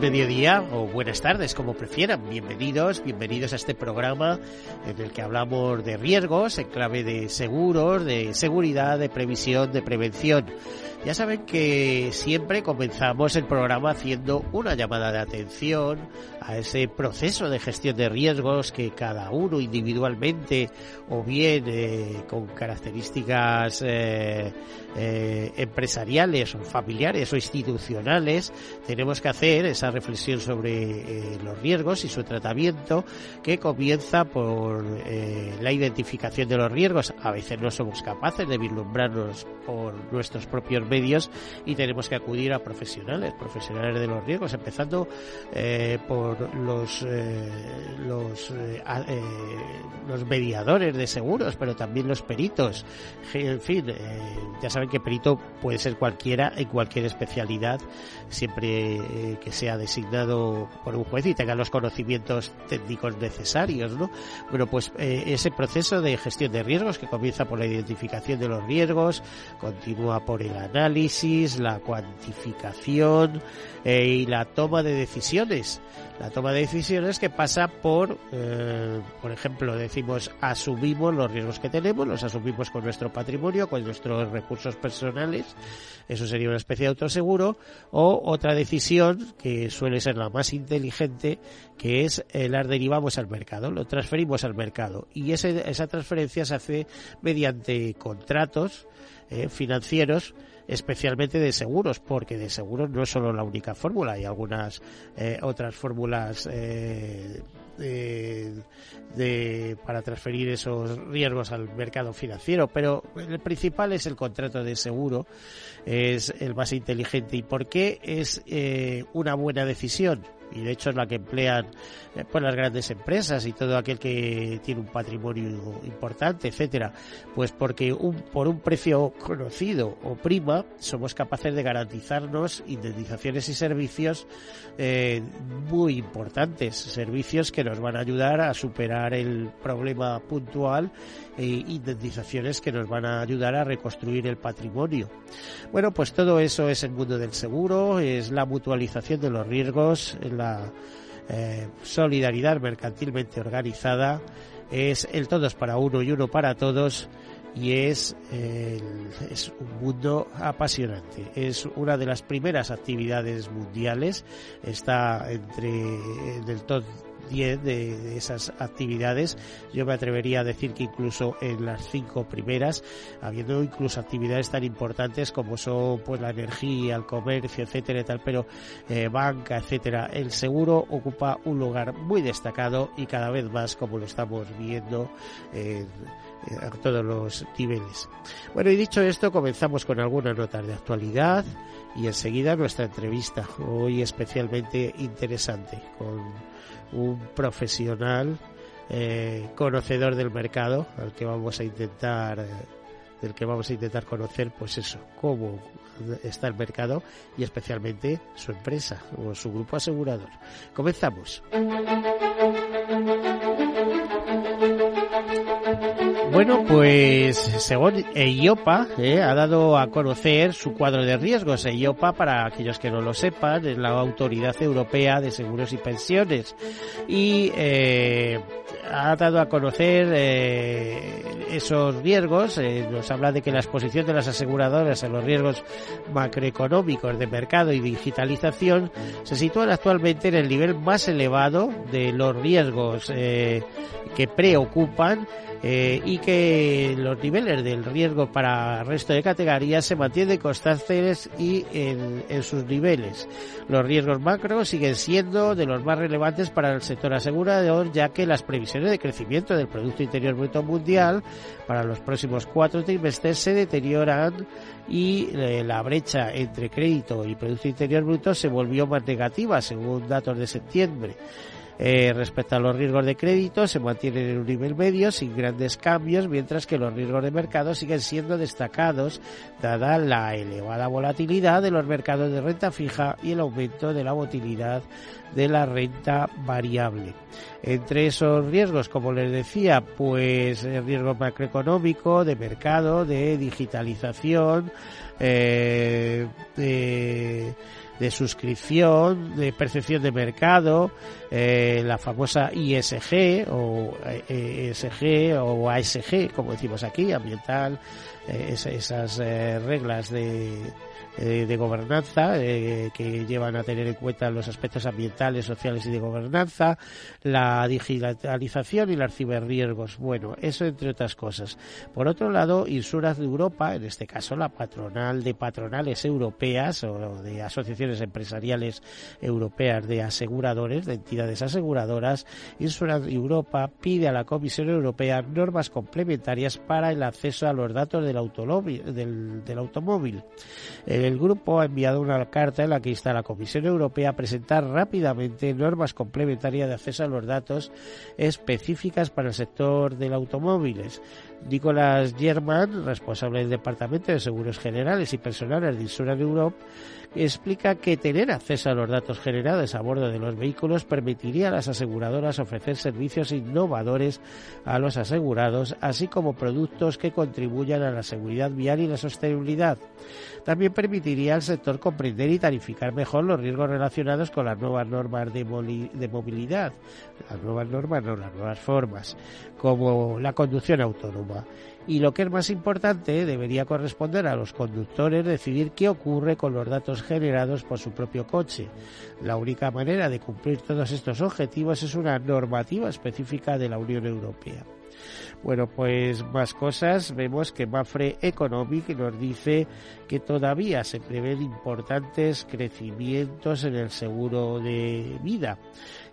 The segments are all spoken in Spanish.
Mediodía o buenas tardes, como prefieran. Bienvenidos, bienvenidos a este programa en el que hablamos de riesgos en clave de seguros, de seguridad, de previsión, de prevención. Ya saben que siempre comenzamos el programa haciendo una llamada de atención a ese proceso de gestión de riesgos que cada uno individualmente o bien eh, con características eh, eh, empresariales o familiares o institucionales tenemos que hacer esa reflexión sobre los riesgos y su tratamiento que comienza por la identificación de los riesgos. A veces no somos capaces de vislumbrarnos por nuestros propios medios y tenemos que acudir a profesionales, profesionales de los riesgos, empezando por los eh, los eh, los mediadores de seguros, pero también los peritos. En fin, ya saben que perito puede ser cualquiera en cualquier especialidad, siempre que sea designado por un juez y tenga los conocimientos técnicos necesarios, ¿no? Bueno, pues ese proceso de gestión de riesgos que comienza por la identificación de los riesgos, continúa por el análisis, la cuantificación eh, y la toma de decisiones. La toma de decisiones que pasa por, eh, por ejemplo, decimos asumimos los riesgos que tenemos, los asumimos con nuestro patrimonio, con nuestros recursos personales, eso sería una especie de autoseguro, o otra decisión que suele ser la más inteligente, que es eh, las derivamos al mercado, lo transferimos al mercado. Y esa transferencia se hace mediante contratos eh, financieros especialmente de seguros, porque de seguros no es solo la única fórmula, hay algunas eh, otras fórmulas eh, de, para transferir esos riesgos al mercado financiero, pero el principal es el contrato de seguro, es el más inteligente. ¿Y por qué es una buena decisión? Y de hecho es la que emplean eh, pues las grandes empresas y todo aquel que tiene un patrimonio importante, etcétera, pues porque un, por un precio conocido o prima somos capaces de garantizarnos indemnizaciones y servicios eh, muy importantes, servicios que nos van a ayudar a superar el problema puntual e indemnizaciones que nos van a ayudar a reconstruir el patrimonio. Bueno, pues todo eso es el mundo del seguro, es la mutualización de los riesgos, la eh, solidaridad mercantilmente organizada, es el todos para uno y uno para todos y es, es un mundo apasionante. Es una de las primeras actividades mundiales. Está entre el top 10 de, esas actividades. Yo me atrevería a decir que incluso en las cinco primeras, habiendo incluso actividades tan importantes como son pues la energía, el comercio, etcétera y tal, pero eh, banca, etcétera, el seguro ocupa un lugar muy destacado y cada vez más como lo estamos viendo a todos los niveles. Bueno, y dicho esto, comenzamos con algunas notas de actualidad y enseguida nuestra entrevista, hoy especialmente interesante, con un profesional eh, conocedor del mercado al que vamos a intentar eh, del que vamos a intentar conocer pues eso cómo está el mercado y especialmente su empresa o su grupo asegurador. Comenzamos bueno, pues según EIOPA eh, ha dado a conocer su cuadro de riesgos. EIOPA, para aquellos que no lo sepan, es la Autoridad Europea de Seguros y Pensiones. Y eh, ha dado a conocer eh, esos riesgos. Eh, nos habla de que la exposición de las aseguradoras a los riesgos macroeconómicos de mercado y digitalización se sitúan actualmente en el nivel más elevado de los riesgos que preocupan eh, y que los niveles del riesgo para el resto de categorías se mantienen constantes y en, sus niveles. Los riesgos macro siguen siendo de los más relevantes para el sector asegurador, ya que las previsiones de crecimiento del Producto Interior Bruto Mundial para los próximos cuatro trimestres se deterioran y eh, la brecha entre crédito y Producto Interior Bruto se volvió más negativa, según datos de septiembre. Eh, respecto a los riesgos de crédito, se mantienen en un nivel medio sin grandes cambios, mientras que los riesgos de mercado siguen siendo destacados, dada la elevada volatilidad de los mercados de renta fija y el aumento de la volatilidad de la renta variable. Entre esos riesgos, como les decía, pues el riesgo macroeconómico, de mercado, de digitalización, eh, de de suscripción, de percepción de mercado, eh, la famosa ISG o ESG eh, o ASG, como decimos aquí, ambiental, eh, esas reglas de eh, de gobernanza eh, que llevan a tener en cuenta los aspectos ambientales, sociales y de gobernanza, la digitalización y los ciberriesgos. Bueno, eso entre otras cosas. Por otro lado, Insuras de Europa, en este caso la patronal de patronales europeas o de asociaciones empresariales europeas de aseguradores, de entidades aseguradoras, Insuras de Europa pide a la Comisión Europea normas complementarias para el acceso a los datos del. Del, del automóvil. El grupo ha enviado una carta en la que insta a la Comisión Europea a presentar rápidamente normas complementarias de acceso a los datos específicas para el sector del automóviles. Nicolás German, responsable del Departamento de Seguros Generales y Personales de Insurance Europe, explica que tener acceso a los datos generados a bordo de los vehículos permitiría a las aseguradoras ofrecer servicios innovadores a los asegurados, así como productos que contribuyan a la seguridad vial y la sostenibilidad. También permitiría al sector comprender y tarificar mejor los riesgos relacionados con las nuevas normas de, movilidad, las nuevas normas, no las nuevas formas, como la conducción autónoma y lo que es más importante debería corresponder a los conductores decidir qué ocurre con los datos generados por su propio coche. La única manera de cumplir todos estos objetivos es una normativa específica de la Unión Europea. Bueno, pues más cosas. Vemos que Mafre Economic nos dice que todavía se prevén importantes crecimientos en el seguro de vida.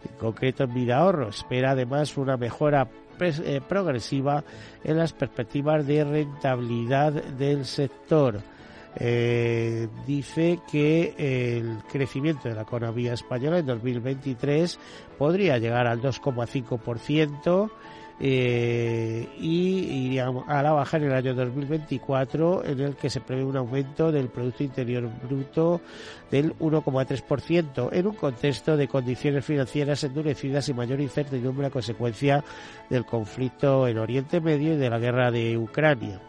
En concreto en vida ahorro. Espera además una mejora progresiva en las perspectivas de rentabilidad del sector. Eh, dice que el crecimiento de la economía española en 2023 podría llegar al 2,5% eh, y iría a la baja en el año 2024 en el que se prevé un aumento del Producto Interior Bruto del 1,3% en un contexto de condiciones financieras endurecidas y mayor incertidumbre a consecuencia del conflicto en Oriente Medio y de la guerra de Ucrania.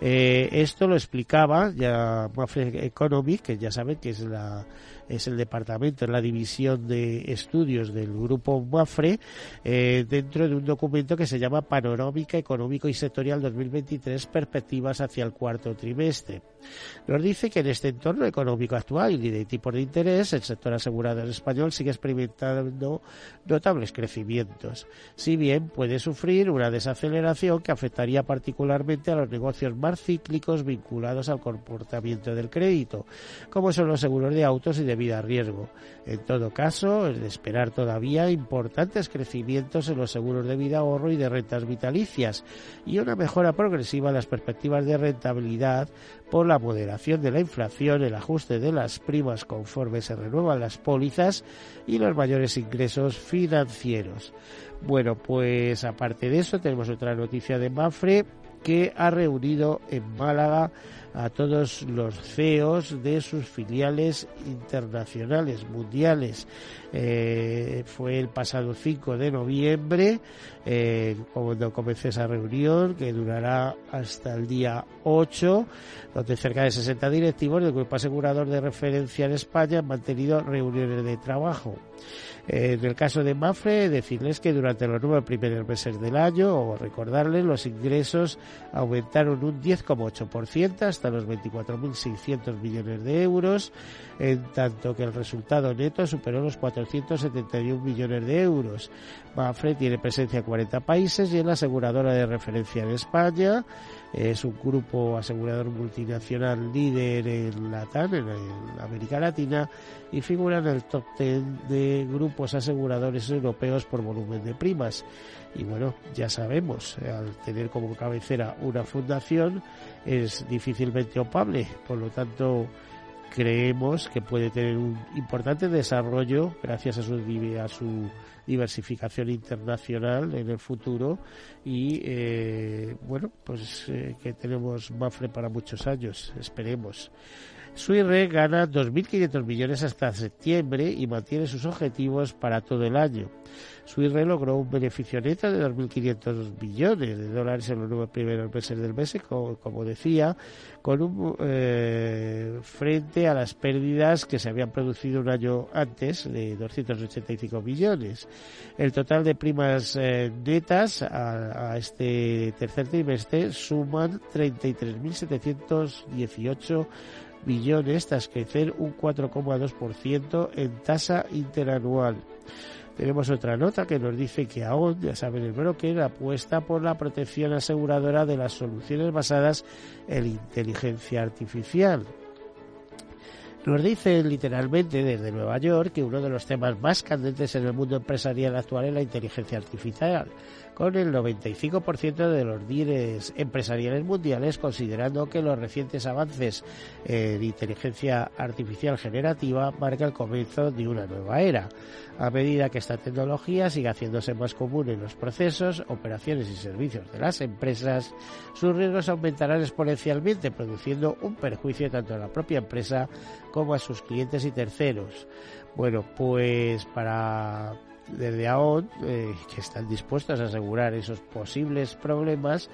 Eh, esto lo explicaba ya Mafre Economy, que ya saben que es la es el departamento, es la división de estudios del grupo Mafre, eh, dentro de un documento que se llama Panorámica Económico y Sectorial 2023, Perspectivas hacia el cuarto trimestre. Nos dice que en este entorno económico actual y de tipos de interés, el sector asegurador español sigue experimentando notables crecimientos, si bien puede sufrir una desaceleración que afectaría particularmente a los negocios más cíclicos vinculados al comportamiento del crédito, como son los seguros de autos y de vida a riesgo. En todo caso, es de esperar todavía importantes crecimientos en los seguros de vida ahorro y de rentas vitalicias y una mejora progresiva en las perspectivas de rentabilidad por la moderación de la inflación, el ajuste de las primas conforme se renuevan las pólizas y los mayores ingresos financieros. Bueno, pues aparte de eso tenemos otra noticia de Mafre que ha reunido en Málaga a todos los CEOs de sus filiales internacionales, mundiales. Eh, fue el pasado 5 de noviembre eh, cuando comenzó esa reunión que durará hasta el día 8, donde cerca de 60 directivos del grupo asegurador de referencia en España han mantenido reuniones de trabajo. En el caso de Mafre, decirles que durante los nueve primeros meses del año, o recordarles, los ingresos aumentaron un 10,8% hasta los 24.600 millones de euros, en tanto que el resultado neto superó los 471 millones de euros. Mafre tiene presencia en 40 países y es la aseguradora de referencia en España. Es un grupo asegurador multinacional líder en Latam, en, América Latina, y figura en el top 10 de grupos aseguradores europeos por volumen de primas. Y bueno, ya sabemos, al tener como cabecera una fundación es difícilmente opable, por lo tanto creemos que puede tener un importante desarrollo gracias a su, a su diversificación internacional en el futuro y eh, bueno pues eh, que tenemos Mafre para muchos años esperemos Suire gana 2.500 millones hasta septiembre y mantiene sus objetivos para todo el año. Suire logró un beneficio neto de 2.500 millones de dólares en los nueve primeros meses del mes, como, decía, con un, eh, frente a las pérdidas que se habían producido un año antes de 285 millones. El total de primas eh, netas a, este tercer trimestre suman 33.718 billones tras crecer un 4,2% en tasa interanual. Tenemos otra nota que nos dice que aún, ya saben, el broker apuesta por la protección aseguradora de las soluciones basadas en inteligencia artificial. Nos dice literalmente desde Nueva York que uno de los temas más candentes en el mundo empresarial actual es la inteligencia artificial con el 95% de los líderes empresariales mundiales considerando que los recientes avances en inteligencia artificial generativa marcan el comienzo de una nueva era. A medida que esta tecnología siga haciéndose más común en los procesos, operaciones y servicios de las empresas, sus riesgos aumentarán exponencialmente, produciendo un perjuicio tanto a la propia empresa como a sus clientes y terceros. Bueno, pues para desde AON, eh, que están dispuestos a asegurar esos posibles problemas,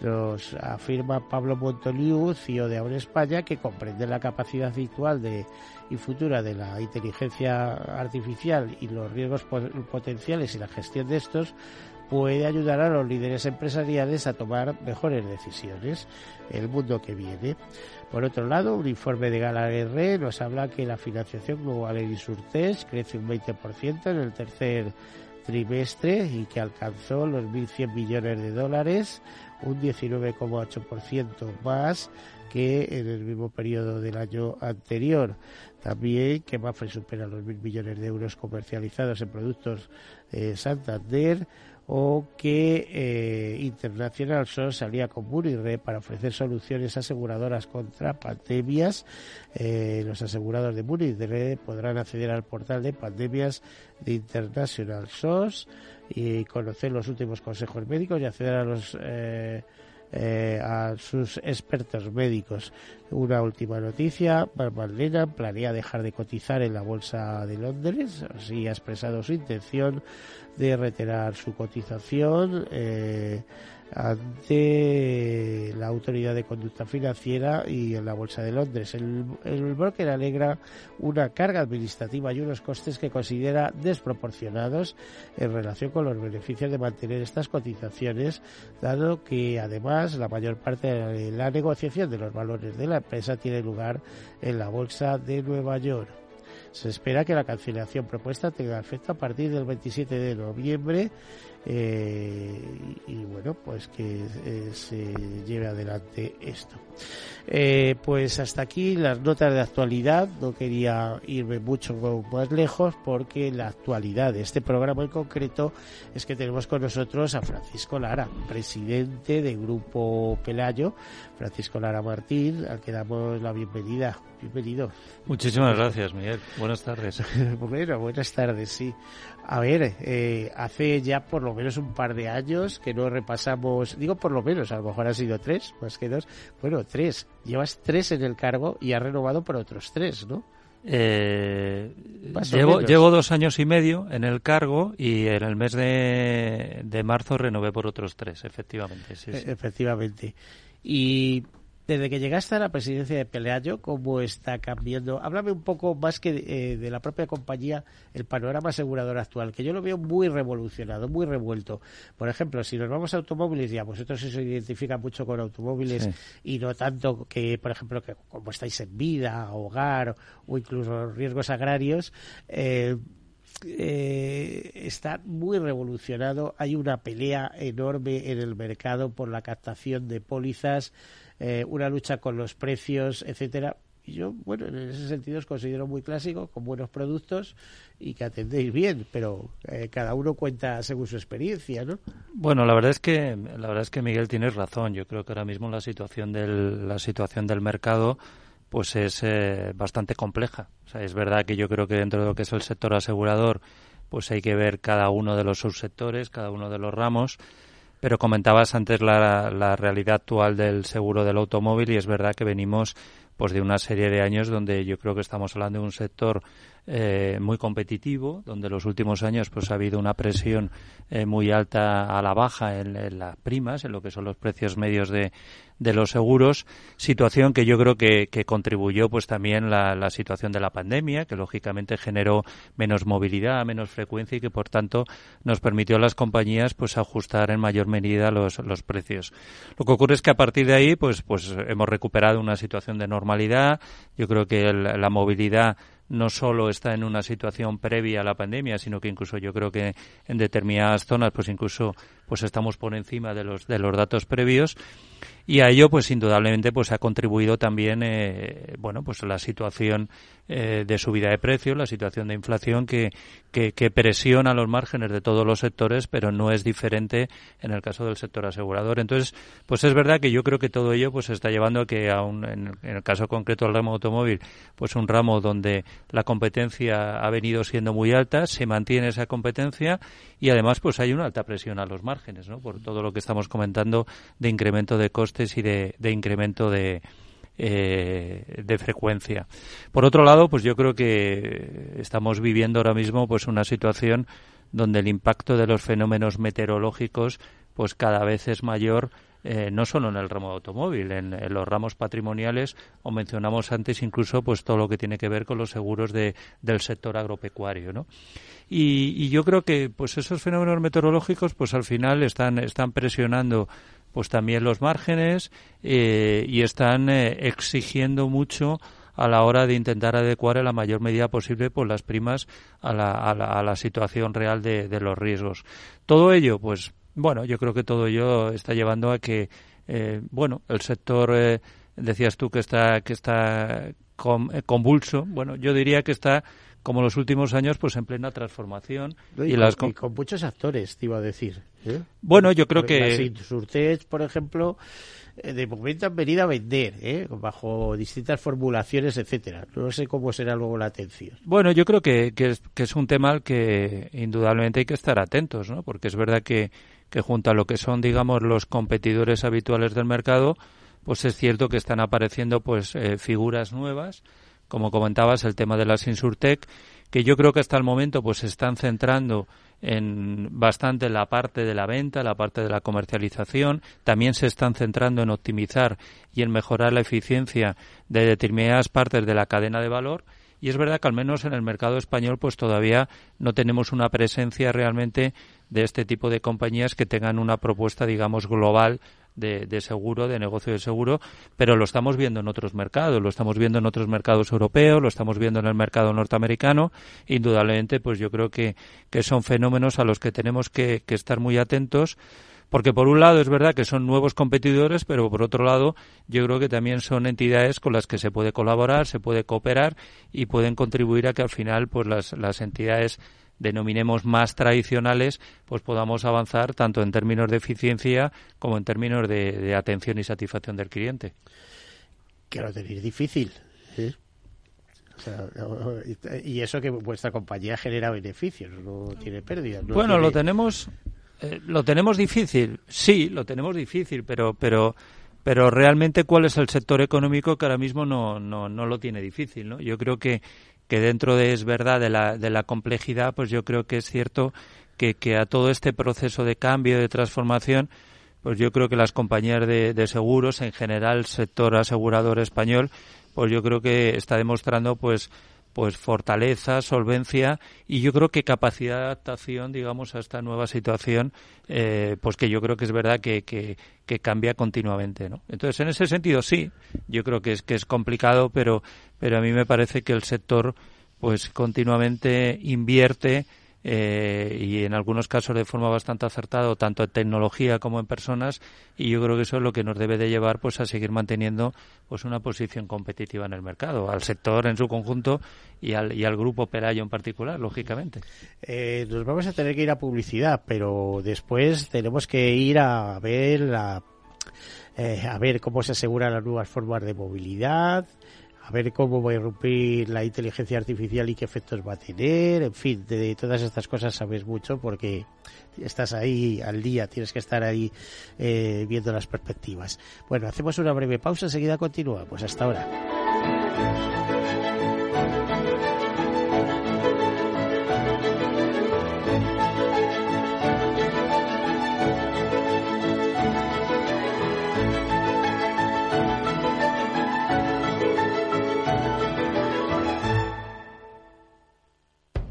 nos afirma Pablo Montoliu, CEO de AON España, que comprende la capacidad actual y futura de la inteligencia artificial y los riesgos potenciales y la gestión de estos, puede ayudar a los líderes empresariales a tomar mejores decisiones el mundo que viene. Por otro lado, un informe de Galaguerre nos habla que la financiación global en Insurtech crece un 20% en el tercer trimestre y que alcanzó los 1.100 millones de dólares, un 19,8% más que en el mismo periodo del año anterior. También que Mafre supera los 1.000 millones de euros comercializados en productos de Santander, o que eh, International SOS salía con Munirre para ofrecer soluciones aseguradoras contra pandemias. Eh, los asegurados de Munirre podrán acceder al portal de pandemias de International SOS y conocer los últimos consejos médicos y acceder a los eh, eh, a sus expertos médicos. Una última noticia, Marlena planea dejar de cotizar en la Bolsa de Londres, así ha expresado su intención de retirar su cotización. Eh, ante la Autoridad de Conducta Financiera y en la Bolsa de Londres. El, el, broker alegra una carga administrativa y unos costes que considera desproporcionados en relación con los beneficios de mantener estas cotizaciones, dado que además la mayor parte de la negociación de los valores de la empresa tiene lugar en la Bolsa de Nueva York. Se espera que la cancelación propuesta tenga efecto a partir del 27 de noviembre eh, y, bueno, pues que eh, se lleve adelante esto. Eh, pues hasta aquí las notas de actualidad. No quería irme mucho más lejos porque la actualidad de este programa en concreto es que tenemos con nosotros a Francisco Lara, presidente del Grupo Pelayo, Francisco Lara Martín, al que damos la bienvenida. Bienvenido. Muchísimas gracias, Miguel. Buenas tardes. bueno, buenas tardes, sí. A ver, eh, hace ya por lo menos un par de años que no repasamos, digo por lo menos, a lo mejor ha sido tres, más que dos, bueno, tres. Llevas tres en el cargo y has renovado por otros tres, ¿no? Eh, llevo, llevo, dos años y medio en el cargo y en el mes de, marzo renové por otros tres, efectivamente. Sí, e, Efectivamente. Y desde que llegaste a la presidencia de Peleaño, ¿cómo está cambiando? Háblame un poco más que eh, de la propia compañía, el panorama asegurador actual, que yo lo veo muy revolucionado, muy revuelto. Por ejemplo, si nos vamos a automóviles, ya vosotros se identifica mucho con automóviles y no tanto que, por ejemplo, que como estáis en vida, hogar o incluso riesgos agrarios, eh, eh, está muy revolucionado. Hay una pelea enorme en el mercado por la captación de pólizas. Eh, una lucha con los precios, etcétera. Y yo, bueno, en ese sentido os considero muy clásico, con buenos productos y que atendéis bien, pero eh, cada uno cuenta según su experiencia, ¿no? Bueno, la verdad es que la verdad es que Miguel tienes razón. Yo creo que ahora mismo la situación del la situación del mercado pues es eh, bastante compleja. O sea, es verdad que yo creo que dentro de lo que es el sector asegurador, pues hay que ver cada uno de los subsectores, cada uno de los ramos pero comentabas antes la, realidad actual del seguro del automóvil y es verdad que venimos pues de una serie de años donde yo creo que estamos hablando de un sector eh, muy competitivo, donde los últimos años pues ha habido una presión eh, muy alta a la baja en, las primas, en lo que son los precios medios de, de los seguros, situación que yo creo que, que contribuyó pues también la, la, situación de la pandemia, que lógicamente generó menos movilidad, menos frecuencia y que por tanto nos permitió a las compañías pues ajustar en mayor medida los, los precios. Lo que ocurre es que a partir de ahí pues pues hemos recuperado una situación de normalidad. Yo creo que la movilidad no solo está en una situación previa a la pandemia, sino que incluso yo creo que en determinadas zonas, pues incluso pues estamos por encima de los de los datos previos. Y a ello pues indudablemente pues ha contribuido también eh, bueno pues la situación eh, de subida de precios la situación de inflación que, que, que, presiona los márgenes de todos los sectores pero no es diferente en el caso del sector asegurador. Entonces pues es verdad que yo creo que todo ello pues está llevando a que aún en, el caso concreto del ramo automóvil pues un ramo donde la competencia ha venido siendo muy alta se mantiene esa competencia y además pues hay una alta presión a los márgenes ¿no? por todo lo que estamos comentando de incremento de costes y de, incremento de, eh, de frecuencia. Por otro lado, pues yo creo que estamos viviendo ahora mismo pues una situación donde el impacto de los fenómenos meteorológicos pues cada vez es mayor eh, no solo en el ramo automóvil, en, los ramos patrimoniales o mencionamos antes incluso pues todo lo que tiene que ver con los seguros de, del sector agropecuario, ¿no? Y, yo creo que pues esos fenómenos meteorológicos pues al final están, están presionando pues también los márgenes eh, y están eh, exigiendo mucho a la hora de intentar adecuar en la mayor medida posible pues las primas a la, a la, situación real de, de, los riesgos. Todo ello, pues bueno, yo creo que todo ello está llevando a que eh, bueno el sector decías tú que está que está convulso. Bueno, yo diría que está como los últimos años, pues en plena transformación. y, las con, muchos actores, te iba a decir. ¿eh? Bueno, yo creo que... Surtech, por ejemplo, eh, de momento han venido a vender, ¿eh? bajo distintas formulaciones, etcétera. No sé cómo será luego la atención. Bueno, yo creo que, que, es, que es un tema al que indudablemente hay que estar atentos, ¿no? Porque es verdad que, que junto a lo que son, digamos, los competidores habituales del mercado, pues es cierto que están apareciendo pues figuras nuevas. Como comentabas, el tema de las Insurtech, que yo creo que hasta el momento pues se están centrando en bastante la parte de la venta, la parte de la comercialización, también se están centrando en optimizar y en mejorar la eficiencia de determinadas partes de la cadena de valor. Y es verdad que al menos en el mercado español pues todavía no tenemos una presencia realmente de este tipo de compañías que tengan una propuesta digamos global de, seguro, de negocio de seguro, pero lo estamos viendo en otros mercados, lo estamos viendo en otros mercados europeos, lo estamos viendo en el mercado norteamericano. Indudablemente, pues yo creo que, que son fenómenos a los que tenemos que, que estar muy atentos porque por un lado es verdad que son nuevos competidores, pero por otro lado yo creo que también son entidades con las que se puede colaborar, se puede cooperar y pueden contribuir a que al final pues las, las entidades denominemos más tradicionales, pues podamos avanzar tanto en términos de eficiencia como en términos de, atención y satisfacción del cliente. Que lo tenéis difícil. ¿eh? y eso que vuestra compañía genera beneficios, no tiene pérdidas. bueno, lo tenemos eh, lo tenemos difícil. Sí, lo tenemos difícil, pero pero pero realmente cuál es el sector económico que ahora mismo no, no, no lo tiene difícil, ¿no? Yo creo que que dentro de, es verdad, de la, de la complejidad, pues yo creo que es cierto que, que a todo este proceso de cambio, de transformación, pues yo creo que las compañías de, de seguros, en general, el sector asegurador español, pues yo creo que está demostrando, pues, pues fortaleza, solvencia y yo creo que capacidad de adaptación, digamos, a esta nueva situación, eh, pues que yo creo que es verdad que, que, que, cambia continuamente, ¿no? Entonces, en ese sentido, sí, yo creo que es que es complicado, pero, pero a mí me parece que el sector, pues continuamente invierte eh, y en algunos casos de forma bastante acertada, tanto en tecnología como en personas, y yo creo que eso es lo que nos debe de llevar pues a seguir manteniendo pues una posición competitiva en el mercado, al sector en su conjunto y al, y al grupo Pelayo en particular, lógicamente. Eh, nos vamos a tener que ir a publicidad, pero después tenemos que ir a ver la eh, a ver cómo se aseguran las nuevas formas de movilidad, a ver cómo va a irrumpir la inteligencia artificial y qué efectos va a tener, en fin, de, todas estas cosas sabes mucho porque estás ahí al día, tienes que estar ahí eh, viendo las perspectivas. Bueno, hacemos una breve pausa, enseguida continuamos. Hasta ahora.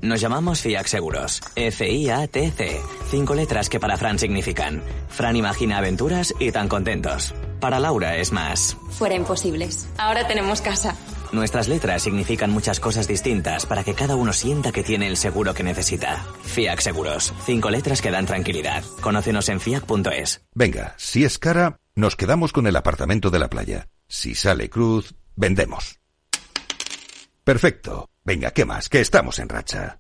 Nos llamamos FIAC Seguros. F-I-A-T-C. Cinco letras que para Fran significan. Fran imagina aventuras y tan contentos. Para Laura es más. Fuera imposibles. Ahora tenemos casa. Nuestras letras significan muchas cosas distintas para que cada uno sienta que tiene el seguro que necesita. FIAC Seguros. Cinco letras que dan tranquilidad. Conócenos en fiac.es. Venga, si es cara, nos quedamos con el apartamento de la playa. Si sale cruz, vendemos. Perfecto. Venga, ¿qué más? Que estamos en racha.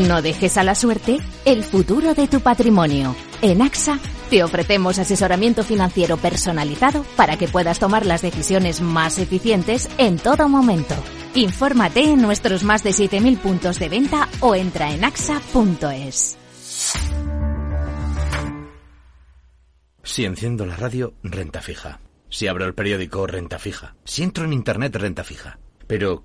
No dejes a la suerte el futuro de tu patrimonio. En AXA te ofrecemos asesoramiento financiero personalizado para que puedas tomar las decisiones más eficientes en todo momento. Infórmate en nuestros más de 7.000 puntos de venta o entra en axa.es. Si enciendo la radio, renta fija. Si abro el periódico, renta fija. Si entro en Internet, renta fija. Pero,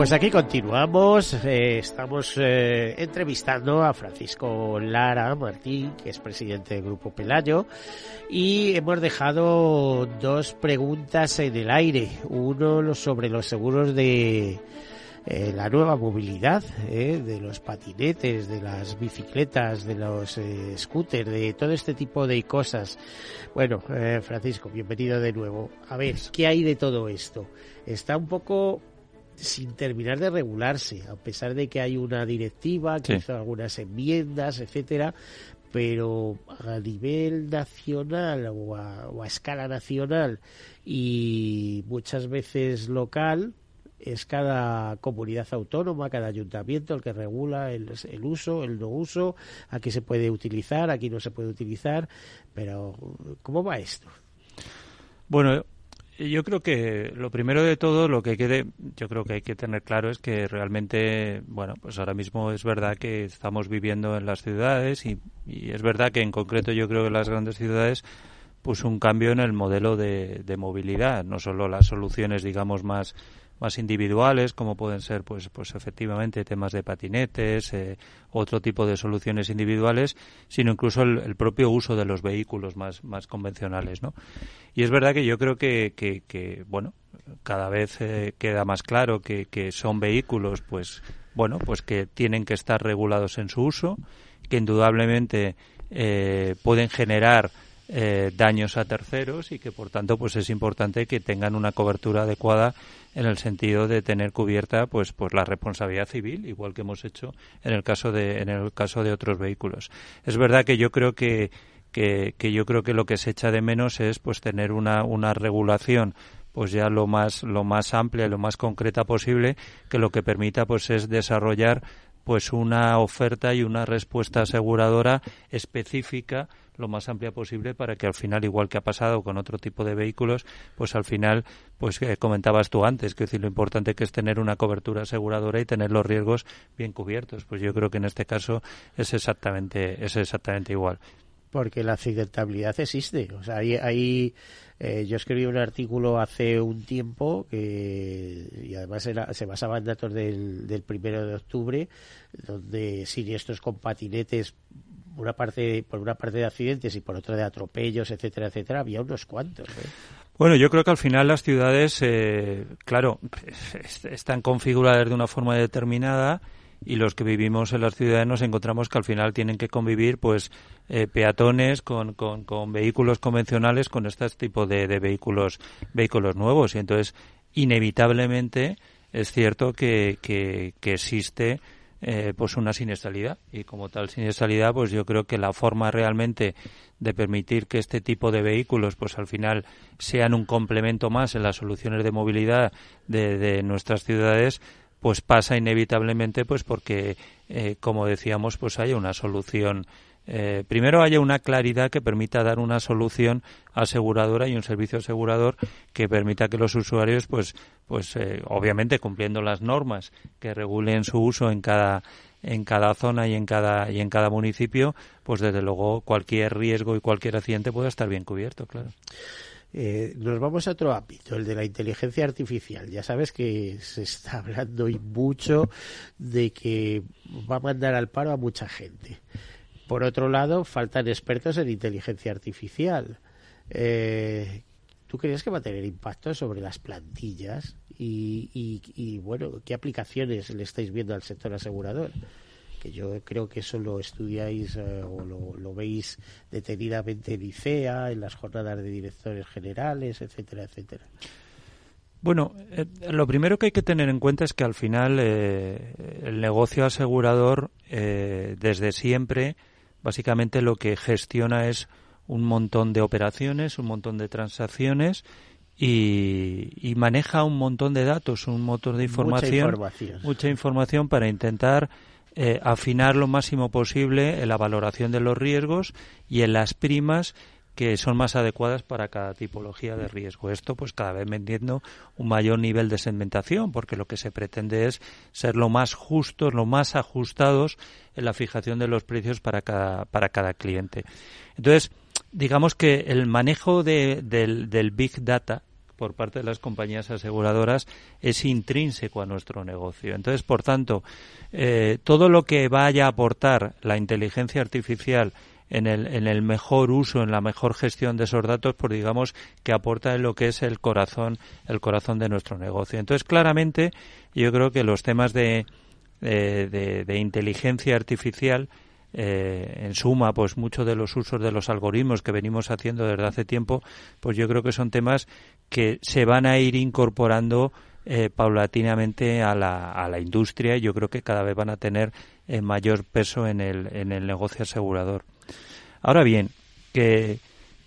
Pues aquí continuamos, eh, estamos eh, entrevistando a Francisco Lara Martín, que es presidente del Grupo Pelayo, y hemos dejado dos preguntas en el aire. Uno sobre los seguros de eh, la nueva movilidad, de los patinetes, de las bicicletas, de los scooters, de todo este tipo de cosas. Bueno, Francisco, bienvenido de nuevo. A ver, ¿qué hay de todo esto? Está un poco sin terminar de regularse, a pesar de que hay una directiva que hizo algunas enmiendas, etcétera, pero a nivel nacional o a, escala nacional y muchas veces local, es cada comunidad autónoma, cada ayuntamiento el que regula el, el, uso, el no uso, aquí se puede utilizar, aquí no se puede utilizar, pero ¿cómo va esto? Bueno, yo creo que lo primero de todo, lo que quede, yo creo que hay que tener claro es que realmente, bueno, pues ahora mismo es verdad que estamos viviendo en las ciudades y, y es verdad que en concreto yo creo que las grandes ciudades pues un cambio en el modelo de, de movilidad, no solo las soluciones, digamos, más más individuales, como pueden ser, pues, pues efectivamente temas de patinetes, eh, otro tipo de soluciones individuales, sino incluso el, propio uso de los vehículos más, más convencionales, ¿no? Y es verdad que yo creo que, que, bueno, cada vez eh, queda más claro que, que son vehículos, pues, bueno, pues que tienen que estar regulados en su uso, que indudablemente eh, pueden generar eh, daños a terceros y que por tanto pues es importante que tengan una cobertura adecuada en el sentido de tener cubierta pues pues la responsabilidad civil igual que hemos hecho en el caso de en el caso de otros vehículos. Es verdad que yo creo que que, que yo creo que lo que se echa de menos es pues tener una una regulación pues ya lo más lo más amplia y lo más concreta posible que lo que permita pues es desarrollar pues una oferta y una respuesta aseguradora específica lo más amplia posible para que al final, igual que ha pasado con otro tipo de vehículos, pues al final, pues eh, comentabas tú antes, que decir, lo importante que es tener una cobertura aseguradora y tener los riesgos bien cubiertos. Pues yo creo que en este caso es exactamente, es exactamente igual porque la accidentabilidad existe. O sea, hay, eh, yo escribí un artículo hace un tiempo que, y además se basaba en datos del, del primero de octubre, donde siniestros con patinetes una parte por una parte de accidentes y por otra de atropellos, etcétera, etcétera, había unos cuantos. ¿eh? Bueno, yo creo que al final las ciudades, eh, claro, están configuradas de una forma determinada y los que vivimos en las ciudades nos encontramos que al final tienen que convivir pues eh, peatones con, con, vehículos convencionales con este tipo de, de, vehículos vehículos nuevos. Y entonces inevitablemente es cierto que, que, que existe eh, pues una siniestralidad. Y como tal siniestralidad pues yo creo que la forma realmente de permitir que este tipo de vehículos pues al final sean un complemento más en las soluciones de movilidad de, nuestras ciudades pues pasa inevitablemente pues porque eh, como decíamos pues haya una solución eh, primero haya una claridad que permita dar una solución aseguradora y un servicio asegurador que permita que los usuarios, pues, pues eh, obviamente cumpliendo las normas que regulen su uso en cada en cada zona y en cada y en cada municipio, pues desde luego cualquier riesgo y cualquier accidente pueda estar bien cubierto, claro. Eh, nos vamos a otro ámbito, el de la inteligencia artificial. Ya sabes que se está hablando y mucho de que va a mandar al paro a mucha gente. Por otro lado, faltan expertos en inteligencia artificial. Eh, ¿Tú crees que va a tener impacto sobre las plantillas? Y, y, bueno, ¿qué aplicaciones le estáis viendo al sector asegurador? Que yo creo que eso lo estudiáis eh, o lo, veis detenidamente en ICEA, en las jornadas de directores generales, etcétera, etcétera. Bueno, eh, lo primero que hay que tener en cuenta es que al final eh, el negocio asegurador desde siempre básicamente lo que gestiona es un montón de operaciones, un montón de transacciones y, maneja un montón de datos, un motor de información, mucha información, para intentar eh, afinar lo máximo posible en la valoración de los riesgos y en las primas que son más adecuadas para cada tipología de riesgo. Esto, pues, cada vez vendiendo un mayor nivel de segmentación, porque lo que se pretende es ser lo más justos, lo más ajustados en la fijación de los precios para cada, para cada cliente. Entonces, digamos que el manejo del, del Big Data por parte de las compañías aseguradoras es intrínseco a nuestro negocio. Entonces, por tanto, eh, todo lo que vaya a aportar la inteligencia artificial en el, en el mejor uso, en la mejor gestión de esos datos, pues digamos que aporta en lo que es el corazón, el corazón de nuestro negocio. Entonces, claramente, yo creo que los temas de, de inteligencia artificial eh, en suma, pues muchos de los usos de los algoritmos que venimos haciendo desde hace tiempo, pues yo creo que son temas que se van a ir incorporando eh, paulatinamente a la, a la industria y yo creo que cada vez van a tener eh, mayor peso en el, en el negocio asegurador. Ahora bien, que,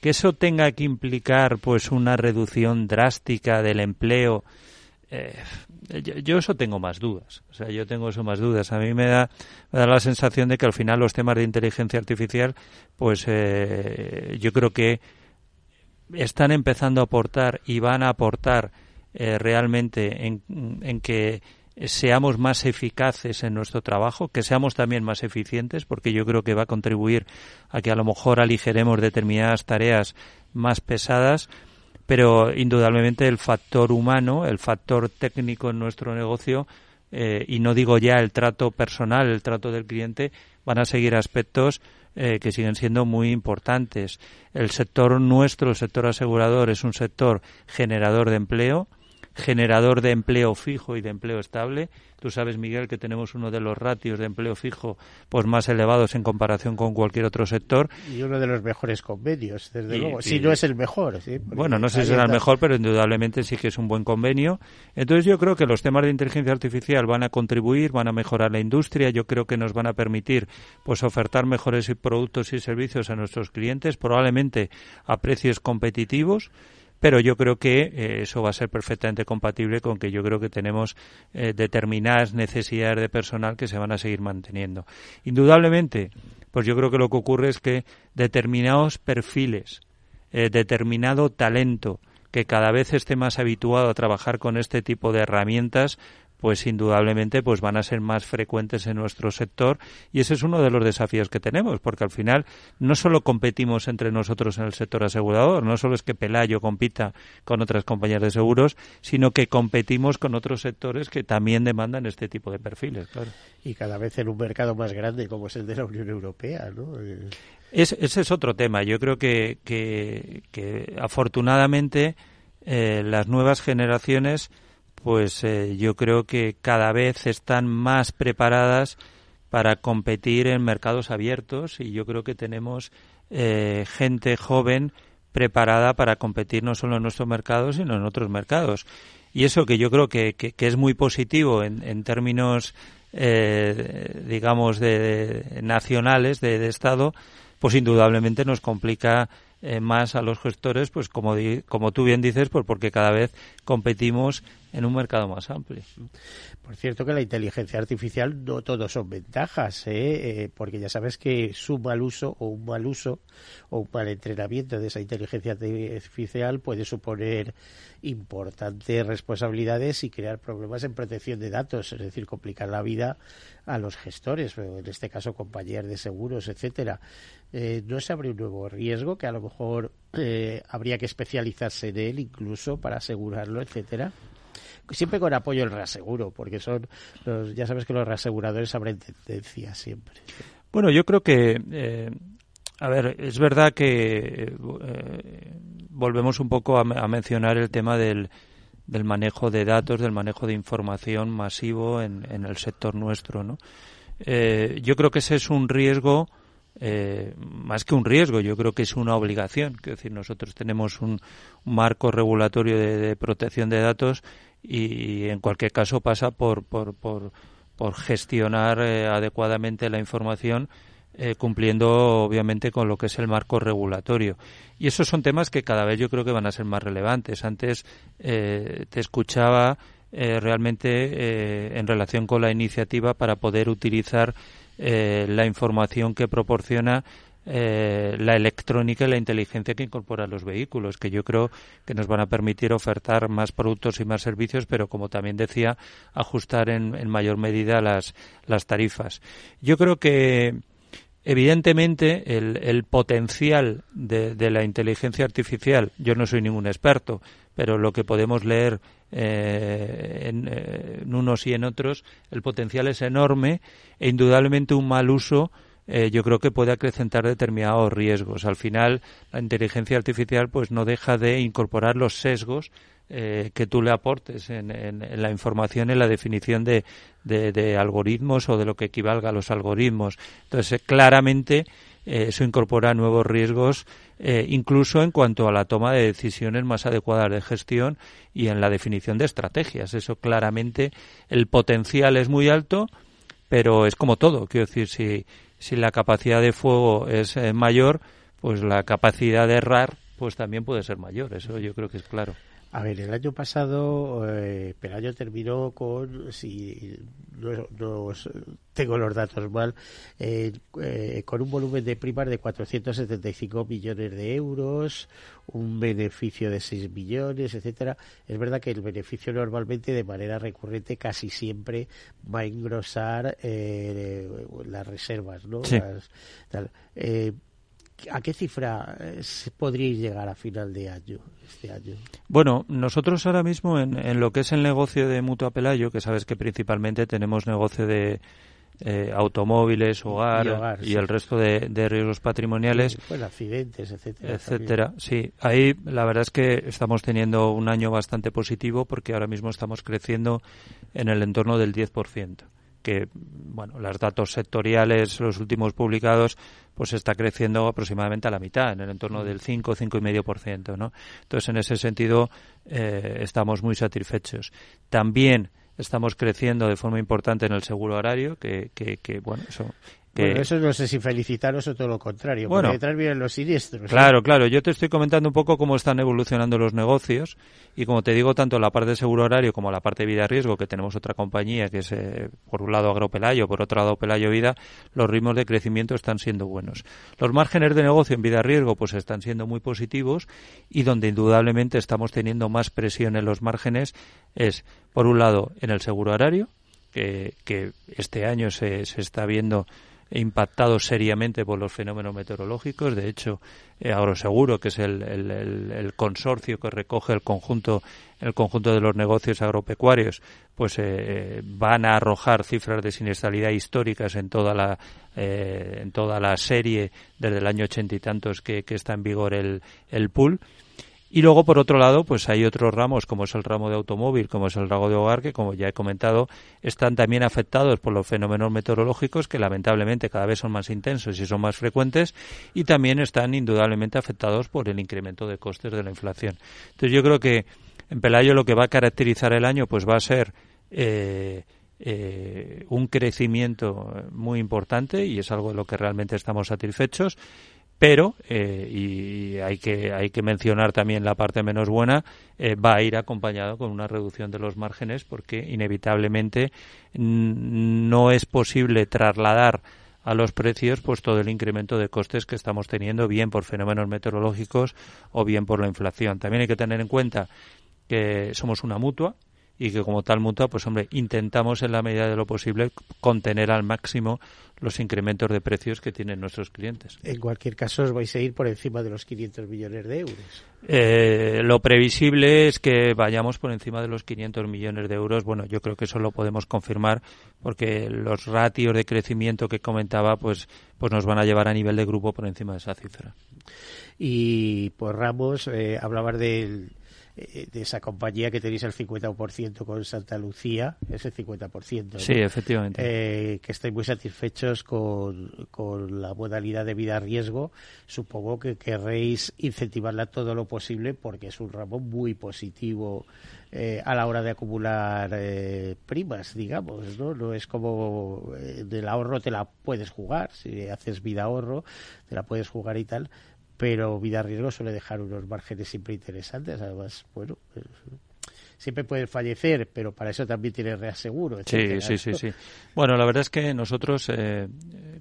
que eso tenga que implicar pues una reducción drástica del empleo eh, yo, eso tengo más dudas. O sea, yo tengo eso más dudas. A mí me da, me da la sensación de que al final los temas de inteligencia artificial, pues eh, yo creo que están empezando a aportar y van a aportar eh, realmente en, en que seamos más eficaces en nuestro trabajo, que seamos también más eficientes, porque yo creo que va a contribuir a que a lo mejor aligeremos determinadas tareas más pesadas pero indudablemente el factor humano, el factor técnico en nuestro negocio, eh, y no digo ya el trato personal, el trato del cliente, van a seguir aspectos eh, que siguen siendo muy importantes. El sector nuestro, el sector asegurador, es un sector generador de empleo, generador de empleo fijo y de empleo estable. Tú sabes, Miguel, que tenemos uno de los ratios de empleo fijo pues más elevados en comparación con cualquier otro sector. Y uno de los mejores convenios, desde luego. Si no es el mejor. Bueno, no sé si será el mejor, pero indudablemente sí que es un buen convenio. Entonces yo creo que los temas de inteligencia artificial van a contribuir, van a mejorar la industria. Yo creo que nos van a permitir pues ofertar mejores productos y servicios a nuestros clientes, probablemente a precios competitivos pero yo creo que eh, eso va a ser perfectamente compatible con que yo creo que tenemos eh, determinadas necesidades de personal que se van a seguir manteniendo. Indudablemente, pues yo creo que lo que ocurre es que determinados perfiles, eh, determinado talento, que cada vez esté más habituado a trabajar con este tipo de herramientas, pues indudablemente pues van a ser más frecuentes en nuestro sector y ese es uno de los desafíos que tenemos porque al final no solo competimos entre nosotros en el sector asegurador, no solo es que Pelayo compita con otras compañías de seguros, sino que competimos con otros sectores que también demandan este tipo de perfiles, claro. Y cada vez en un mercado más grande como es el de la Unión Europea, ¿no? Eh, ese es otro tema. Yo creo que, que, afortunadamente eh, las nuevas generaciones pues eh, yo creo que cada vez están más preparadas para competir en mercados abiertos y yo creo que tenemos eh, gente joven preparada para competir no solo en nuestro mercado sino en otros mercados. Y eso que yo creo que, que, es muy positivo en, en términos eh, digamos de, nacionales de, de, estado pues indudablemente nos complica eh, más a los gestores, pues como, como tú bien dices, pues porque cada vez competimos en un mercado más amplio. Por cierto que la inteligencia artificial no todo son ventajas, ¿eh? Eh, porque ya sabes que su mal uso o un mal uso o un mal entrenamiento de esa inteligencia artificial puede suponer importantes responsabilidades y crear problemas en protección de datos, es decir, complicar la vida a los gestores, en este caso compañías de seguros, etcétera. Eh, ¿No se abre un nuevo riesgo que a lo mejor eh, habría que especializarse en él incluso para asegurarlo, etcétera? Siempre con apoyo del reaseguro, porque son, los, ya sabes que los reaseguradores abren tendencia siempre. Bueno, yo creo que, eh, a ver, es verdad que volvemos un poco a, mencionar el tema del, del manejo de datos, del manejo de información masivo en, en el sector nuestro, ¿no? eh, yo creo que ese es un riesgo eh, más que un riesgo, yo creo que es una obligación. Es decir, nosotros tenemos un, marco regulatorio de, protección de datos y, en cualquier caso pasa por, por, por, gestionar eh, adecuadamente la información eh, cumpliendo obviamente con lo que es el marco regulatorio. Y esos son temas que cada vez yo creo que van a ser más relevantes. Antes te escuchaba realmente en relación con la iniciativa para poder utilizar eh, la información que proporciona eh, la electrónica y la inteligencia que incorpora los vehículos, que yo creo que nos van a permitir ofertar más productos y más servicios, pero como también decía, ajustar en, mayor medida las, las tarifas. Yo creo que Evidentemente, el, potencial de, de, la inteligencia artificial, yo no soy ningún experto, pero lo que podemos leer eh, eh, en, unos y en otros, el potencial es enorme e indudablemente un mal uso eh, yo creo que puede acrecentar determinados riesgos. Al final, la inteligencia artificial pues no deja de incorporar los sesgos que tú le aportes en, la información, en la definición de, de, algoritmos o de lo que equivalga a los algoritmos. Entonces, claramente, eso incorpora nuevos riesgos eh, incluso en cuanto a la toma de decisiones más adecuadas de gestión y en la definición de estrategias. Eso claramente el potencial es muy alto, pero es como todo. Quiero decir, si, si la capacidad de fuego es eh, mayor, pues la capacidad de errar pues también puede ser mayor. Eso yo creo que es claro. A ver, el año pasado eh, Pelayo terminó con, si no, tengo los datos mal, eh, eh, con un volumen de primas de 475 millones de euros, un beneficio de 6 millones, etcétera. Es verdad que el beneficio normalmente, de manera recurrente, casi siempre va a engrosar eh, las reservas, ¿no? Sí. ¿A qué cifra eh, podríais llegar a final de año, este año? Bueno, nosotros ahora mismo en, lo que es el negocio de Mutua Pelayo, que sabes que principalmente tenemos negocio de eh, automóviles, hogar y, el resto de, riesgos patrimoniales. pues accidentes, etcétera. Etcétera, sí. Ahí la verdad es que estamos teniendo un año bastante positivo porque ahora mismo estamos creciendo en el entorno del 10% que bueno, los datos sectoriales, los últimos publicados, pues está creciendo aproximadamente a la mitad, en el entorno del 5, 5,5%, ¿no? Entonces, en ese sentido, eh, estamos muy satisfechos. También estamos creciendo de forma importante en el seguro horario, que, que, que bueno, eso eso no sé si felicitaros o todo lo contrario, bueno, porque detrás vienen los siniestros. Claro, claro. Yo te estoy comentando un poco cómo están evolucionando los negocios y como te digo, tanto la parte de seguro horario como la parte de vida riesgo, que tenemos otra compañía que es, eh, por un lado, Agropelayo, por otro lado, Pelayo Vida, los ritmos de crecimiento están siendo buenos. Los márgenes de negocio en vida riesgo pues están siendo muy positivos y donde indudablemente estamos teniendo más presión en los márgenes es, por un lado, en el seguro horario, que, que este año se, se está viendo impactado seriamente por los fenómenos meteorológicos. De hecho, eh, Agroseguro, que es el, el, consorcio que recoge el conjunto, el conjunto de los negocios agropecuarios, pues eh, van a arrojar cifras de siniestralidad históricas en toda la eh, en toda la serie desde el año ochenta y tantos que, que está en vigor el, el pool y luego, por otro lado, pues hay otros ramos, como es el ramo de automóvil, como es el ramo de hogar, que, como ya he comentado, están también afectados por los fenómenos meteorológicos, que lamentablemente cada vez son más intensos y son más frecuentes, y también están indudablemente afectados por el incremento de costes de la inflación. Entonces, yo creo que en Pelayo lo que va a caracterizar el año, pues va a ser eh, eh, un crecimiento muy importante y es algo de lo que realmente estamos satisfechos pero eh, y hay que hay que mencionar también la parte menos buena eh, va a ir acompañado con una reducción de los márgenes porque inevitablemente no es posible trasladar a los precios pues todo el incremento de costes que estamos teniendo bien por fenómenos meteorológicos o bien por la inflación. También hay que tener en cuenta que somos una mutua y que como tal mutua, pues hombre, intentamos en la medida de lo posible contener al máximo los incrementos de precios que tienen nuestros clientes. En cualquier caso, os vais a ir por encima de los 500 millones de euros. Eh, lo previsible es que vayamos por encima de los 500 millones de euros. Bueno, yo creo que eso lo podemos confirmar porque los ratios de crecimiento que comentaba, pues, pues nos van a llevar a nivel de grupo por encima de esa cifra. Y por ramos, eh, hablabas del eh, de esa compañía que tenéis el 50% con Santa Lucía, ese 50%. Sí, efectivamente. Eh, que estáis muy satisfechos con, con la modalidad de vida a riesgo. Supongo que querréis incentivarla todo lo posible porque es un ramo muy positivo eh, a la hora de acumular eh, primas, digamos, ¿no? No es como eh, del ahorro te la puedes jugar, si haces vida ahorro, te la puedes jugar y tal, pero vida riesgo suele dejar unos márgenes siempre interesantes, además, bueno, siempre puede fallecer, pero para eso también tiene reaseguro. Sí, sí, sí, sí. Bueno, la verdad es que nosotros,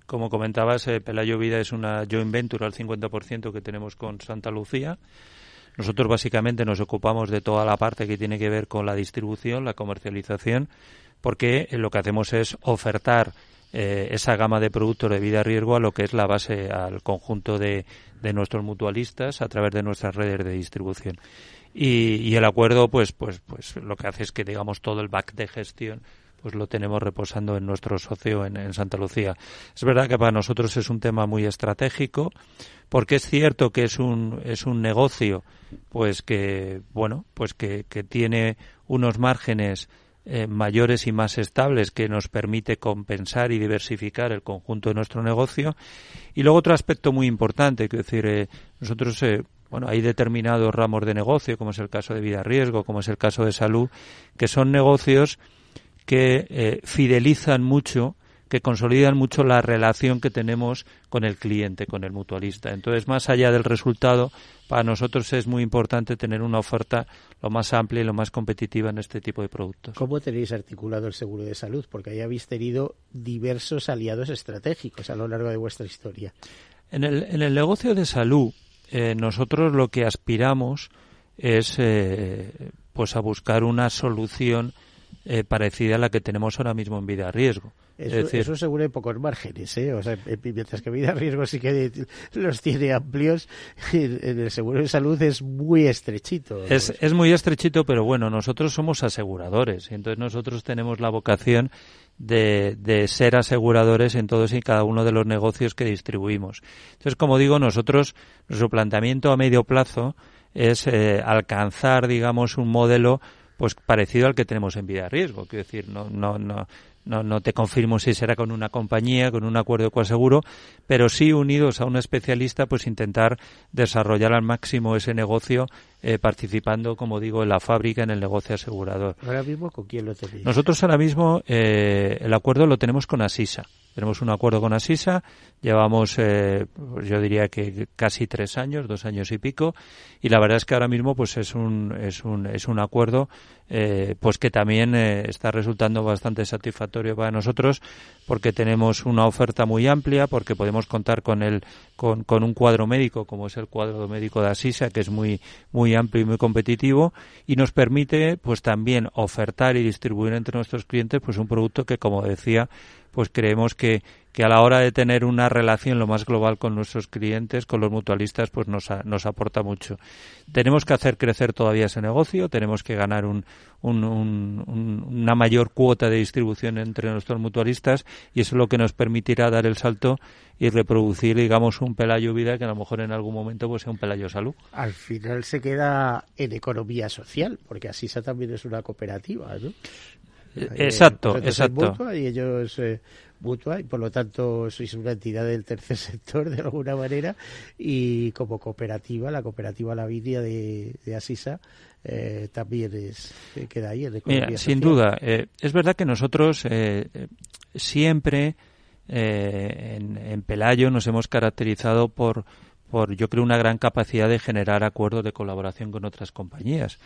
como comentabas, Pelayo Vida es una joint venture al 50% que tenemos con Santa Lucía. Nosotros básicamente nos ocupamos de toda la parte que tiene que ver con la distribución, la comercialización, porque lo que hacemos es ofertar eh, esa gama de productos de vida riesgo a lo que es la base, al conjunto de, de nuestros mutualistas a través de nuestras redes de distribución. Y, y, el acuerdo, pues, pues, pues lo que hace es que, digamos, todo el back de gestión pues lo tenemos reposando en nuestro socio en, en, Santa Lucía. Es verdad que para nosotros es un tema muy estratégico, porque es cierto que es un, es un negocio, pues que, bueno, pues que, que tiene unos márgenes eh, mayores y más estables que nos permite compensar y diversificar el conjunto de nuestro negocio. Y luego otro aspecto muy importante, que decir, eh, nosotros, eh, bueno, hay determinados ramos de negocio, como es el caso de vida riesgo, como es el caso de salud, que son negocios que eh, fidelizan mucho que consolidan mucho la relación que tenemos con el cliente, con el mutualista. Entonces, más allá del resultado, para nosotros es muy importante tener una oferta lo más amplia y lo más competitiva en este tipo de productos. ¿Cómo tenéis articulado el seguro de salud? Porque ahí habéis tenido diversos aliados estratégicos a lo largo de vuestra historia. En el, en el negocio de salud, eh, nosotros lo que aspiramos es eh, pues a buscar una solución eh, parecida a la que tenemos ahora mismo en vida a riesgo. Eso, es decir, eso seguro hay pocos márgenes, ¿eh? O sea, mientras que vida a riesgo sí que los tiene amplios, en el seguro de salud es muy estrechito. Es, es muy estrechito, pero bueno, nosotros somos aseguradores, y entonces nosotros tenemos la vocación de, de, ser aseguradores en todos y cada uno de los negocios que distribuimos. Entonces, como digo, nosotros, nuestro planteamiento a medio plazo es eh, alcanzar, digamos, un modelo pues parecido al que tenemos en vida de riesgo. Quiero decir, no, no, no, no, no te confirmo si será con una compañía, con un acuerdo de cual seguro, pero sí unidos a un especialista, pues intentar desarrollar al máximo ese negocio eh, participando, como digo, en la fábrica, en el negocio asegurador. ¿Ahora mismo con quién lo tenéis? Nosotros ahora mismo eh, el acuerdo lo tenemos con Asisa. Tenemos un acuerdo con Asisa, llevamos, eh, yo diría que casi tres años, dos años y pico, y la verdad es que ahora mismo pues es un, es un, es un acuerdo eh, pues que también eh, está resultando bastante satisfactorio para nosotros porque tenemos una oferta muy amplia, porque podemos contar con el, con, con un cuadro médico como es el cuadro médico de Asisa, que es muy, muy amplio y muy competitivo, y nos permite pues también ofertar y distribuir entre nuestros clientes pues un producto que como decía pues creemos que, que a la hora de tener una relación lo más global con nuestros clientes, con los mutualistas, pues nos, a, nos aporta mucho. Tenemos que hacer crecer todavía ese negocio, tenemos que ganar un, un, un, una mayor cuota de distribución entre nuestros mutualistas y eso es lo que nos permitirá dar el salto y reproducir, digamos, un pelayo vida que a lo mejor en algún momento pues sea un pelayo salud. Al final se queda en economía social, porque Asisa también es una cooperativa, ¿no? Exacto, eh, exacto. Mutua y ellos eh, mutua y por lo tanto sois una entidad del tercer sector de alguna manera y como cooperativa, la cooperativa La Vidia de, de Asisa eh, también es queda ahí en economía Mira, sin duda, eh, es verdad que nosotros eh, siempre en, en Pelayo nos hemos caracterizado por por, yo creo, una gran capacidad de generar acuerdos de colaboración con otras compañías.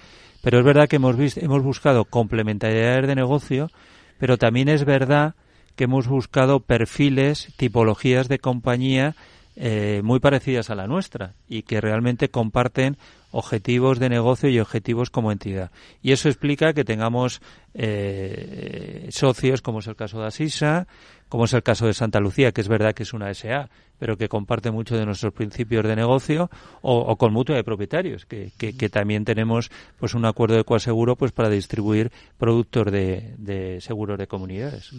Pero es verdad que hemos, visto, hemos buscado complementariedades de negocio, pero también es verdad que hemos buscado perfiles, tipologías de compañía eh, muy parecidas a la nuestra y que realmente comparten objetivos de negocio y objetivos como entidad. Y eso explica que tengamos eh, socios, como es el caso de Asisa, como es el caso de Santa Lucía, que es verdad que es una SA, pero que comparte mucho de nuestros principios de negocio, o, o con mutua de propietarios, que, que, que, también tenemos pues un acuerdo de coaseguro pues para distribuir productos de, de seguros de comunidades.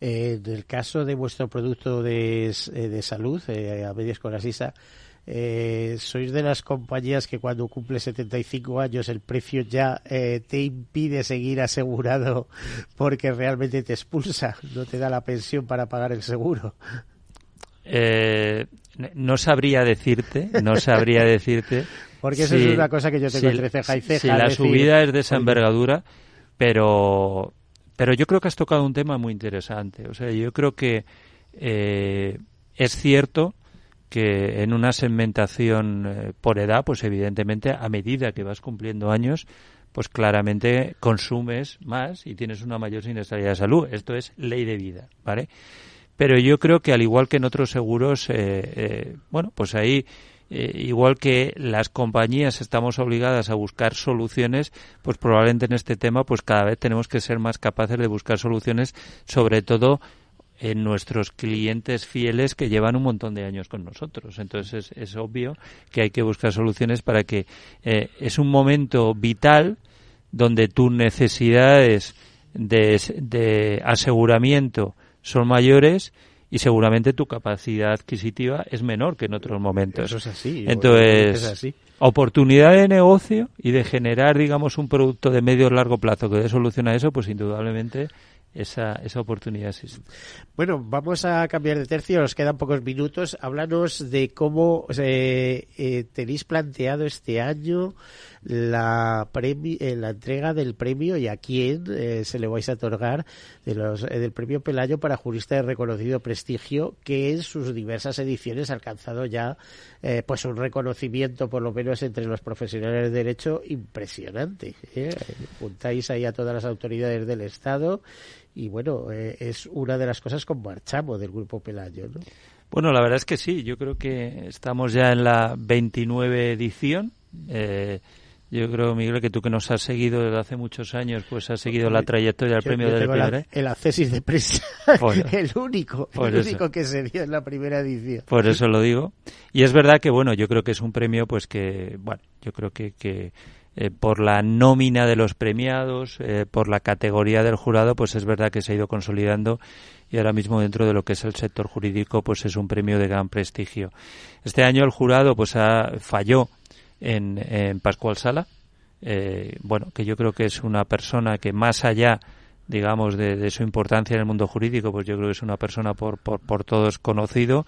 Eh, en el caso de vuestro producto de, de salud, eh, a medias con Asisa, eh, sois de las compañías que cuando cumple 75 años el precio ya eh, te impide seguir asegurado porque realmente te expulsa, no te da la pensión para pagar el seguro. Eh, no sabría decirte, no sabría decirte. Porque eso es una cosa que yo tengo entre ceja y ceja. Si la subida es de esa envergadura, pero, pero yo creo que has tocado un tema muy interesante. O sea, yo creo que eh, es cierto que en una segmentación eh, por edad, pues evidentemente a medida que vas cumpliendo años, pues claramente consumes más y tienes una mayor siniestralidad de salud. Esto es ley de vida, ¿vale? Pero yo creo que al igual que en otros seguros, eh, eh, bueno, pues ahí igual que las compañías estamos obligadas a buscar soluciones, pues probablemente en este tema, pues cada vez tenemos que ser más capaces de buscar soluciones, sobre todo en nuestros clientes fieles que llevan un montón de años con nosotros. Entonces es, obvio que hay que buscar soluciones para que eh, es un momento vital donde tus necesidades de, de aseguramiento son mayores y seguramente tu capacidad adquisitiva es menor que en otros momentos. Eso es así. Entonces, oportunidad de negocio y de generar, digamos, un producto de medio o largo plazo que dé solución a eso, pues indudablemente esa, esa oportunidad existe. Bueno, vamos a cambiar de tercio, nos quedan pocos minutos. Háblanos de cómo eh, eh, tenéis planteado este año la, eh, la entrega del premio y a quién se le vais a otorgar de los, del premio Pelayo para jurista de reconocido prestigio que en sus diversas ediciones ha alcanzado ya pues un reconocimiento por lo menos entre los profesionales de derecho impresionante. Juntáis ahí a todas las autoridades del Estado y bueno, eh, es una de las cosas con marchamo del Grupo Pelayo, ¿no? Bueno, la verdad es que sí, yo creo que estamos ya en la 29 edición. Eh, yo creo, Miguel, que tú que nos has seguido desde hace muchos años, pues has seguido la trayectoria del premio del primer. el accesis de prensa, el único, el único que se dio en la primera edición. Por eso lo digo. Y es verdad que, bueno, yo creo que es un premio, pues que, bueno, yo creo que, que eh, por la nómina de los premiados, eh, por la categoría del jurado, pues es verdad que se ha ido consolidando y ahora mismo dentro de lo que es el sector jurídico, pues es un premio de gran prestigio. Este año el jurado pues ha, falló en, Pascual Sala, eh, bueno, que yo creo que es una persona que más allá digamos, de, de, su importancia en el mundo jurídico, pues yo creo que es una persona por, por, por todos conocido,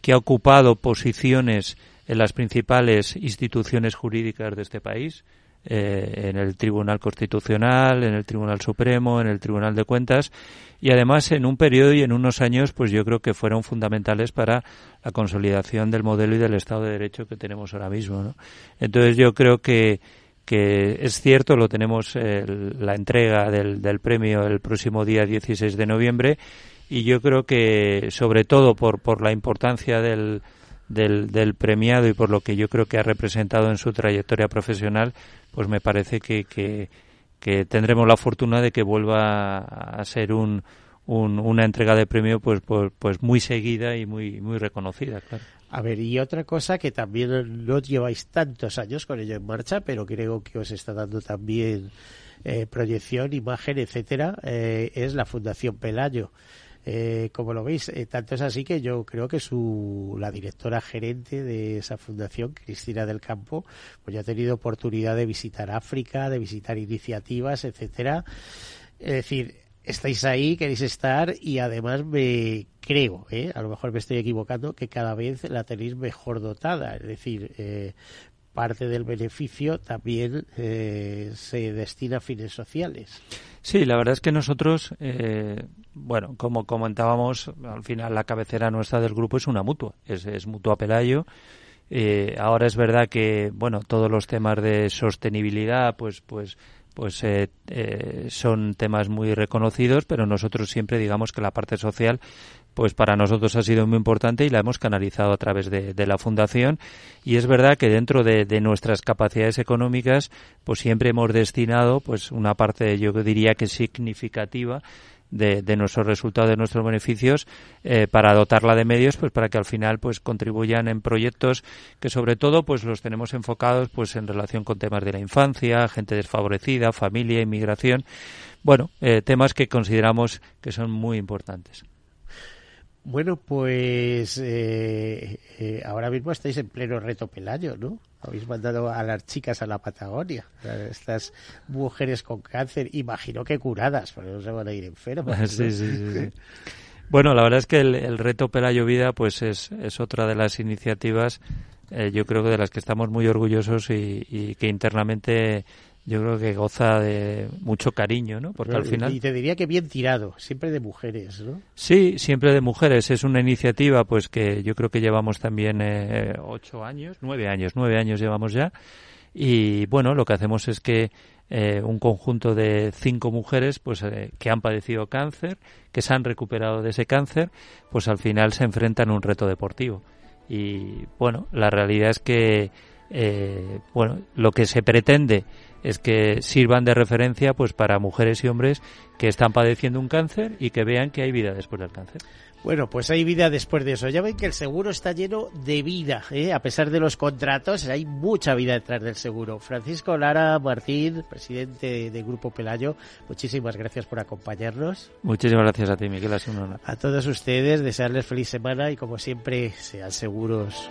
que ha ocupado posiciones en las principales instituciones jurídicas de este país, eh, en el Tribunal Constitucional, en el Tribunal Supremo, en el Tribunal de Cuentas y además en un periodo y en unos años pues yo creo que fueron fundamentales para la consolidación del modelo y del Estado de Derecho que tenemos ahora mismo. ¿no? Entonces yo creo que que es cierto, lo tenemos la entrega del, premio el próximo día 16 de noviembre y yo creo que sobre todo por, por la importancia del, del, premiado y por lo que yo creo que ha representado en su trayectoria profesional, pues me parece que, que, tendremos la fortuna de que vuelva a ser un, una entrega de premio pues, pues, pues muy seguida y muy, muy reconocida. A ver, y otra cosa que también no lleváis tantos años con ello en marcha, pero creo que os está dando también eh, proyección, imagen, etcétera, eh, es la Fundación Pelayo. Eh, como lo veis, eh, tanto es así que yo creo que su, la directora gerente de esa fundación, Cristina del Campo, pues ya ha tenido oportunidad de visitar África, de visitar iniciativas, etcétera. Es decir, estáis ahí, queréis estar y además me creo, ¿eh? a lo mejor me estoy equivocando, que cada vez la tenéis mejor dotada. Es decir, eh, parte del beneficio también eh, se destina a fines sociales. Sí, la verdad es que nosotros, eh, bueno, como comentábamos, al final la cabecera nuestra del grupo es una mutua, es, es Mutua Pelayo. Eh, ahora es verdad que, bueno, todos los temas de sostenibilidad, pues, pues, pues eh, eh, son temas muy reconocidos, pero nosotros siempre digamos que la parte social pues para nosotros ha sido muy importante y la hemos canalizado a través de, la fundación y es verdad que dentro de, nuestras capacidades económicas pues siempre hemos destinado pues una parte yo diría que significativa de, nuestros resultados, de nuestros beneficios, eh, para dotarla de medios, pues para que al final pues contribuyan en proyectos que sobre todo pues los tenemos enfocados pues en relación con temas de la infancia, gente desfavorecida, familia, inmigración, bueno, eh, temas que consideramos que son muy importantes. Bueno, pues eh, eh, ahora mismo estáis en pleno reto Pelayo, ¿no? Habéis mandado a las chicas a la Patagonia, estas mujeres con cáncer, imagino que curadas, porque no se van a ir enfermas. Sí, sí, sí, Bueno, la verdad es que el, reto Pelayo Vida pues es, es otra de las iniciativas, eh, yo creo que de las que estamos muy orgullosos y, y que internamente yo creo que goza de mucho cariño, ¿no? Porque al final... Y te diría que bien tirado, siempre de mujeres, ¿no? Sí, siempre de mujeres. Es una iniciativa pues que yo creo que llevamos también eh, ocho años, nueve años, nueve años llevamos ya. Y bueno, lo que hacemos es que eh, un conjunto de cinco mujeres pues eh, que han padecido cáncer, que se han recuperado de ese cáncer, pues al final se enfrentan a un reto deportivo. Y bueno, la realidad es que bueno, lo que se pretende es que sirvan de referencia pues para mujeres y hombres que están padeciendo un cáncer y que vean que hay vida después del cáncer. Bueno, pues hay vida después de eso. Ya ven que el seguro está lleno de vida, ¿eh? a pesar de los contratos, hay mucha vida detrás del seguro. Francisco Lara Martín, presidente de Grupo Pelayo, muchísimas gracias por acompañarnos. Muchísimas gracias a ti, Miguel. Ha sido A todos ustedes, desearles feliz semana y como siempre, sean seguros.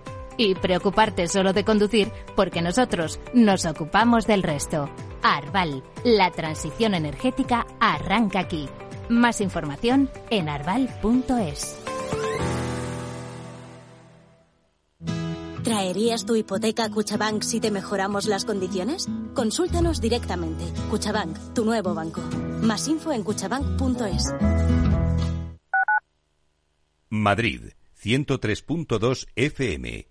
y preocuparte solo de conducir porque nosotros nos ocupamos del resto. Arval, la transición energética arranca aquí. Más información en arval.es. ¿Traerías tu hipoteca a Cuchabank si te mejoramos las condiciones? Consúltanos directamente. Cuchabank, tu nuevo banco. Más info en cuchabank.es. Madrid, 103.2 FM.